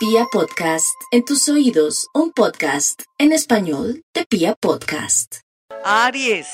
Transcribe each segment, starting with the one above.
Pia Podcast, en tus oídos, un podcast en español de Pia Podcast. Aries,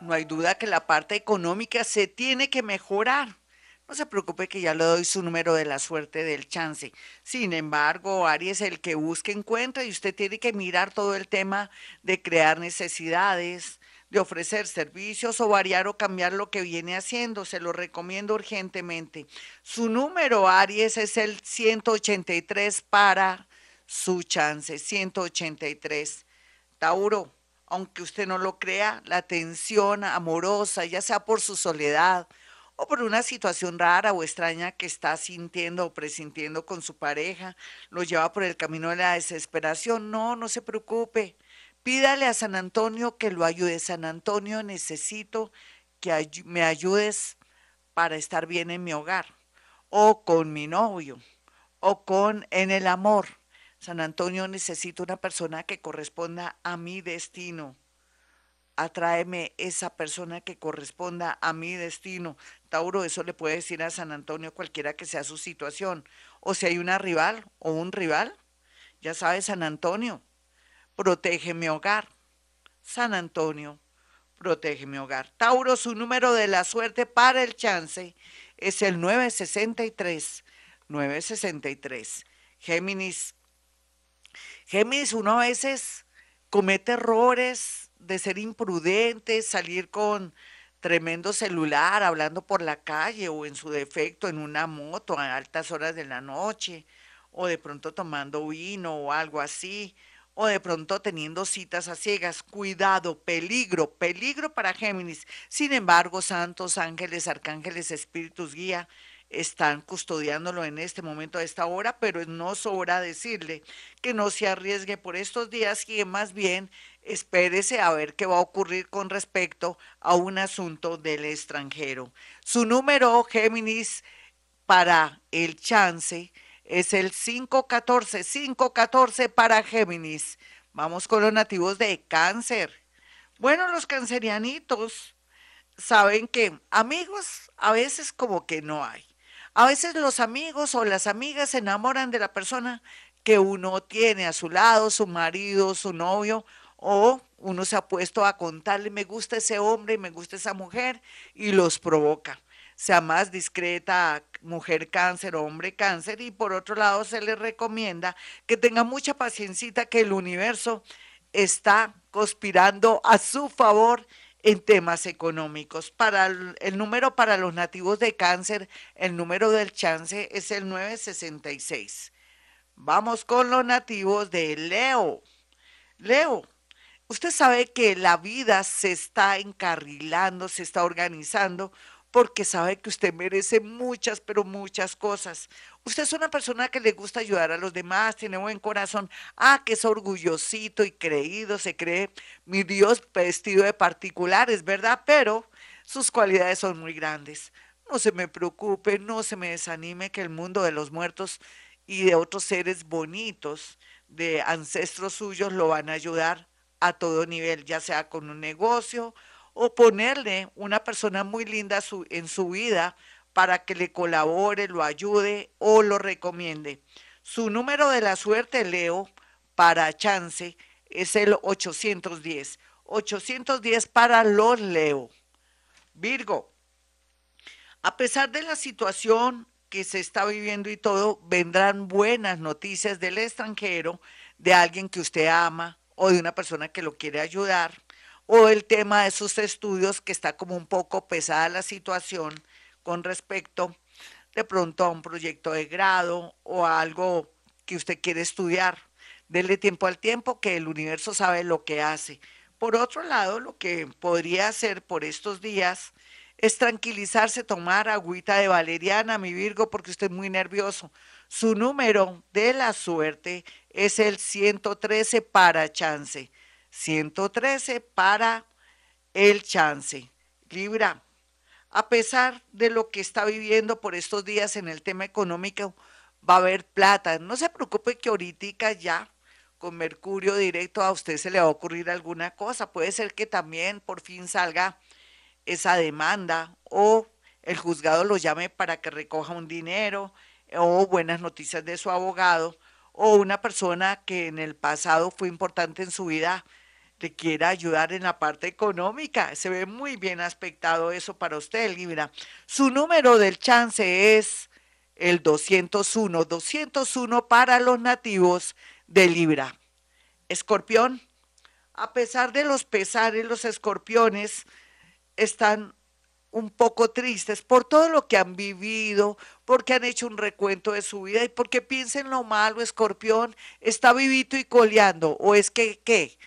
no hay duda que la parte económica se tiene que mejorar. No se preocupe que ya le doy su número de la suerte del chance. Sin embargo, Aries, el que busque encuentra y usted tiene que mirar todo el tema de crear necesidades, de ofrecer servicios o variar o cambiar lo que viene haciendo. Se lo recomiendo urgentemente. Su número, Aries, es el 183 para su chance, 183. Tauro, aunque usted no lo crea, la tensión amorosa, ya sea por su soledad o por una situación rara o extraña que está sintiendo o presintiendo con su pareja, lo lleva por el camino de la desesperación. No, no se preocupe. Pídale a San Antonio que lo ayude. San Antonio, necesito que me ayudes para estar bien en mi hogar, o con mi novio, o con en el amor. San Antonio, necesito una persona que corresponda a mi destino. Atráeme esa persona que corresponda a mi destino. Tauro, eso le puede decir a San Antonio cualquiera que sea su situación. O si hay una rival o un rival, ya sabe San Antonio, protege mi hogar. San Antonio, protege mi hogar. Tauro, su número de la suerte para el chance es el 963. 963. Géminis. Géminis, uno a veces comete errores de ser imprudente, salir con tremendo celular, hablando por la calle o en su defecto en una moto a altas horas de la noche, o de pronto tomando vino o algo así o de pronto teniendo citas a ciegas. Cuidado, peligro, peligro para Géminis. Sin embargo, santos, ángeles, arcángeles, espíritus guía están custodiándolo en este momento, a esta hora, pero no sobra decirle que no se arriesgue por estos días y que más bien espérese a ver qué va a ocurrir con respecto a un asunto del extranjero. Su número, Géminis, para el chance es el 514, 514 para Géminis. Vamos con los nativos de cáncer. Bueno, los cancerianitos saben que amigos a veces como que no hay. A veces los amigos o las amigas se enamoran de la persona que uno tiene a su lado, su marido, su novio, o uno se ha puesto a contarle, me gusta ese hombre, me gusta esa mujer, y los provoca sea más discreta, mujer cáncer o hombre cáncer, y por otro lado se le recomienda que tenga mucha paciencia, que el universo está conspirando a su favor en temas económicos. Para el, el, número para los nativos de cáncer, el número del chance es el 966. Vamos con los nativos de Leo. Leo, usted sabe que la vida se está encarrilando, se está organizando porque sabe que usted merece muchas, pero muchas cosas. Usted es una persona que le gusta ayudar a los demás, tiene buen corazón. Ah, que es orgullosito y creído, se cree mi Dios vestido de particulares, ¿verdad? Pero sus cualidades son muy grandes. No se me preocupe, no se me desanime que el mundo de los muertos y de otros seres bonitos, de ancestros suyos, lo van a ayudar a todo nivel, ya sea con un negocio o ponerle una persona muy linda en su vida para que le colabore, lo ayude o lo recomiende. Su número de la suerte, Leo, para chance es el 810. 810 para los Leo. Virgo, a pesar de la situación que se está viviendo y todo, vendrán buenas noticias del extranjero, de alguien que usted ama o de una persona que lo quiere ayudar o el tema de sus estudios, que está como un poco pesada la situación con respecto de pronto a un proyecto de grado o a algo que usted quiere estudiar. Dele tiempo al tiempo, que el universo sabe lo que hace. Por otro lado, lo que podría hacer por estos días es tranquilizarse, tomar agüita de valeriana, mi Virgo, porque usted es muy nervioso. Su número de la suerte es el 113 para chance. 113 para el chance. Libra, a pesar de lo que está viviendo por estos días en el tema económico, va a haber plata. No se preocupe que ahorita ya con Mercurio directo a usted se le va a ocurrir alguna cosa. Puede ser que también por fin salga esa demanda o el juzgado lo llame para que recoja un dinero o buenas noticias de su abogado o una persona que en el pasado fue importante en su vida le quiera ayudar en la parte económica. Se ve muy bien aspectado eso para usted, Libra. Su número del chance es el 201, 201 para los nativos de Libra. Escorpión, a pesar de los pesares, los escorpiones están un poco tristes por todo lo que han vivido, porque han hecho un recuento de su vida y porque piensen lo malo, escorpión, está vivito y coleando, o es que, ¿qué?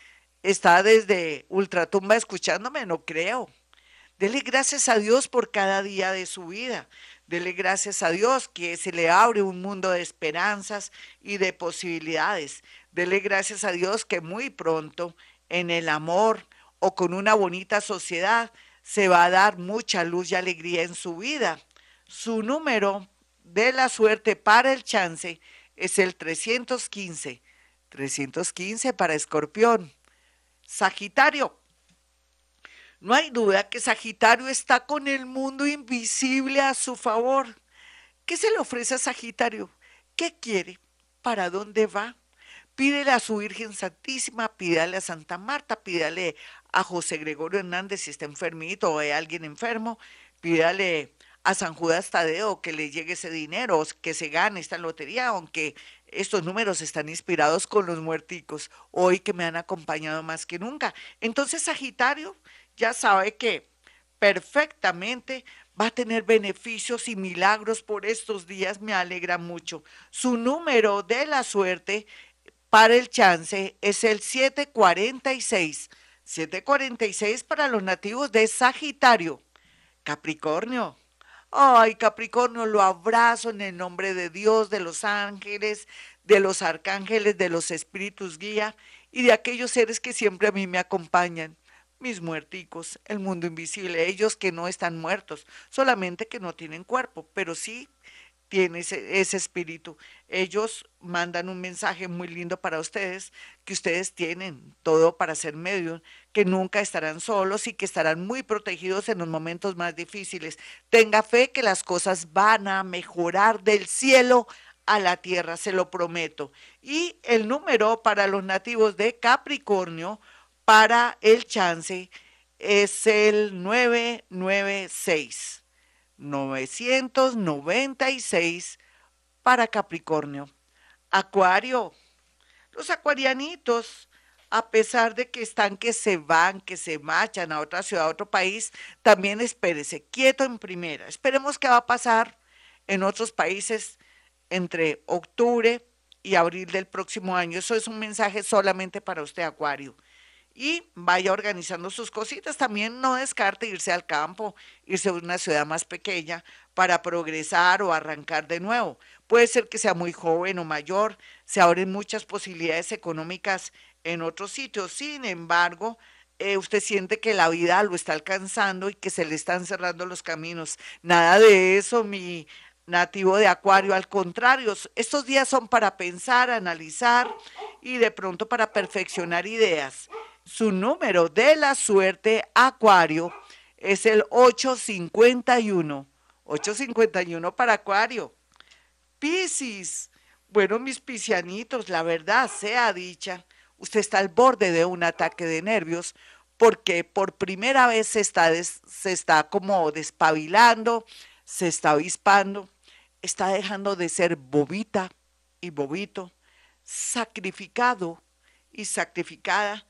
Está desde ultratumba escuchándome, no creo. Dele gracias a Dios por cada día de su vida. Dele gracias a Dios que se le abre un mundo de esperanzas y de posibilidades. Dele gracias a Dios que muy pronto en el amor o con una bonita sociedad se va a dar mucha luz y alegría en su vida. Su número de la suerte para el chance es el 315. 315 para Escorpión. Sagitario. No hay duda que Sagitario está con el mundo invisible a su favor. ¿Qué se le ofrece a Sagitario? ¿Qué quiere? ¿Para dónde va? Pídele a su Virgen Santísima, pídale a Santa Marta, pídale a José Gregorio Hernández si está enfermito o hay alguien enfermo, pídale a San Judas Tadeo que le llegue ese dinero, que se gane esta lotería, aunque estos números están inspirados con los muerticos, hoy que me han acompañado más que nunca. Entonces, Sagitario, ya sabe que perfectamente va a tener beneficios y milagros por estos días, me alegra mucho. Su número de la suerte para el chance es el 746. 746 para los nativos de Sagitario. Capricornio. Ay, Capricornio, lo abrazo en el nombre de Dios, de los ángeles, de los arcángeles, de los espíritus guía y de aquellos seres que siempre a mí me acompañan. Mis muerticos, el mundo invisible, ellos que no están muertos, solamente que no tienen cuerpo, pero sí tiene ese, espíritu. Ellos mandan un mensaje muy lindo para ustedes, que ustedes tienen todo para ser medio, que nunca estarán solos y que estarán muy protegidos en los momentos más difíciles. Tenga fe que las cosas van a mejorar del cielo a la tierra, se lo prometo. Y el número para los nativos de Capricornio, para el chance es el 996. 996 para Capricornio. Acuario. Los acuarianitos, a pesar de que están que se van, que se marchan a otra ciudad, a otro país, también espérese, quieto en primera. Esperemos qué va a pasar en otros países entre octubre y abril del próximo año. Eso es un mensaje solamente para usted, Acuario. Y vaya organizando sus cositas. También no descarte irse al campo, irse a una ciudad más pequeña para progresar o arrancar de nuevo. Puede ser que sea muy joven o mayor, se abren muchas posibilidades económicas en otros sitios. Sin embargo, eh, usted siente que la vida lo está alcanzando y que se le están cerrando los caminos. Nada de eso, mi nativo de Acuario. Al contrario, estos días son para pensar, analizar y de pronto para perfeccionar ideas. Su número de la suerte, Acuario, es el 851. 851 para Acuario. Piscis. Bueno, mis piscianitos, la verdad sea dicha, usted está al borde de un ataque de nervios porque por primera vez se está, se está como despabilando, se está avispando está dejando de ser bobita y bobito, sacrificado y sacrificada,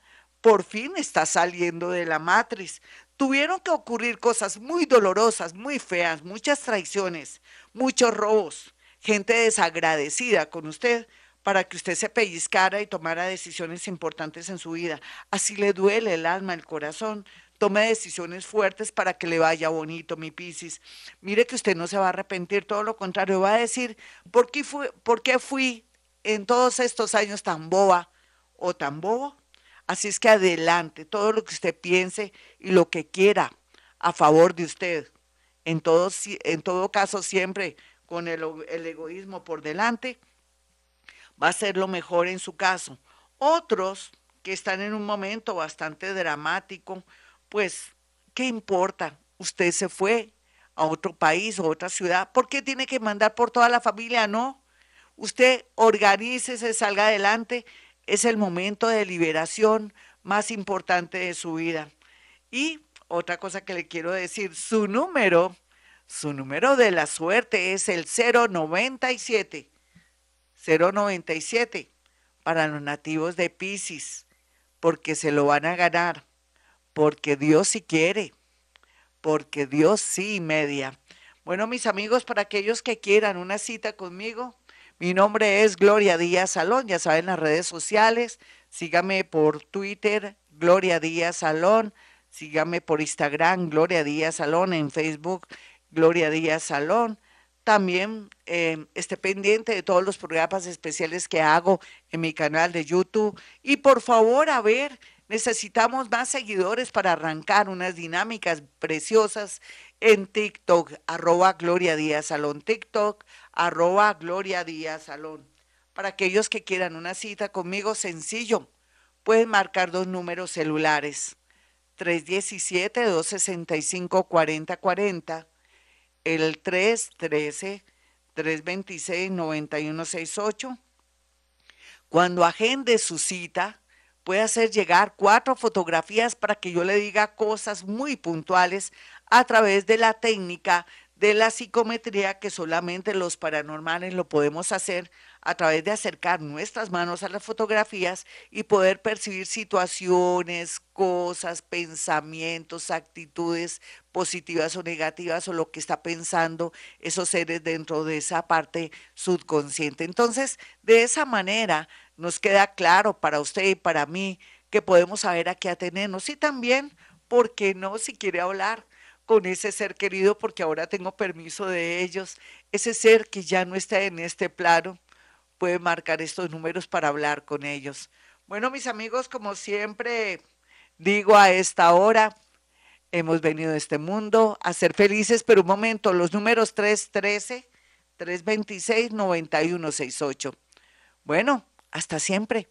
por fin está saliendo de la matriz. Tuvieron que ocurrir cosas muy dolorosas, muy feas, muchas traiciones, muchos robos, gente desagradecida con usted para que usted se pellizcara y tomara decisiones importantes en su vida. Así le duele el alma, el corazón, Tome decisiones fuertes para que le vaya bonito, mi Piscis. Mire que usted no se va a arrepentir, todo lo contrario, va a decir, ¿por qué, fui, ¿por qué fui en todos estos años tan boba o tan bobo? Así es que adelante, todo lo que usted piense y lo que quiera a favor de usted. En todo, en todo caso, siempre con el, egoísmo por delante, va a ser lo mejor en su caso. Otros que están en un momento bastante dramático, pues, ¿qué importa? Usted se fue a otro país o otra ciudad. ¿Por qué tiene que mandar por toda la familia? No. Usted organícese, salga adelante. Es el momento de liberación más importante de su vida. Y otra cosa que le quiero decir, su número, su número de la suerte es el 097. 097 para los nativos de Pisces, porque se lo van a ganar, porque Dios sí quiere, porque Dios sí media. Bueno, mis amigos, para aquellos que quieran una cita conmigo, mi nombre es Gloria Díaz Salón, ya saben las redes sociales, sígame por Twitter, Gloria Díaz Salón, sígame por Instagram, Gloria Díaz Salón, en Facebook, Gloria Díaz Salón. También eh, esté pendiente de todos los programas especiales que hago en mi canal de YouTube. Y por favor, a ver, necesitamos más seguidores para arrancar unas dinámicas preciosas en TikTok, arroba Gloria Díaz Salón, TikTok, arroba Gloria Díaz Salón. Para aquellos que quieran una cita conmigo, sencillo, pueden marcar dos números celulares, 317-265-4040, el 313-326-9168. Cuando agende su cita, puede hacer llegar cuatro fotografías para que yo le diga cosas muy puntuales a través de la técnica de la psicometría que solamente los paranormales lo podemos hacer a través de acercar nuestras manos a las fotografías y poder percibir situaciones, cosas, pensamientos, actitudes positivas o negativas o lo que está pensando esos seres dentro de esa parte subconsciente. Entonces, de esa manera nos queda claro para usted y para mí que podemos saber a qué atenernos y también, ¿por qué no? Si quiere hablar con ese ser querido porque ahora tengo permiso de ellos, ese ser que ya no está en este plano, puede marcar estos números para hablar con ellos. Bueno, mis amigos, como siempre digo a esta hora, hemos venido a este mundo a ser felices, pero un momento, los números 313, 326, 9168. Bueno, hasta siempre.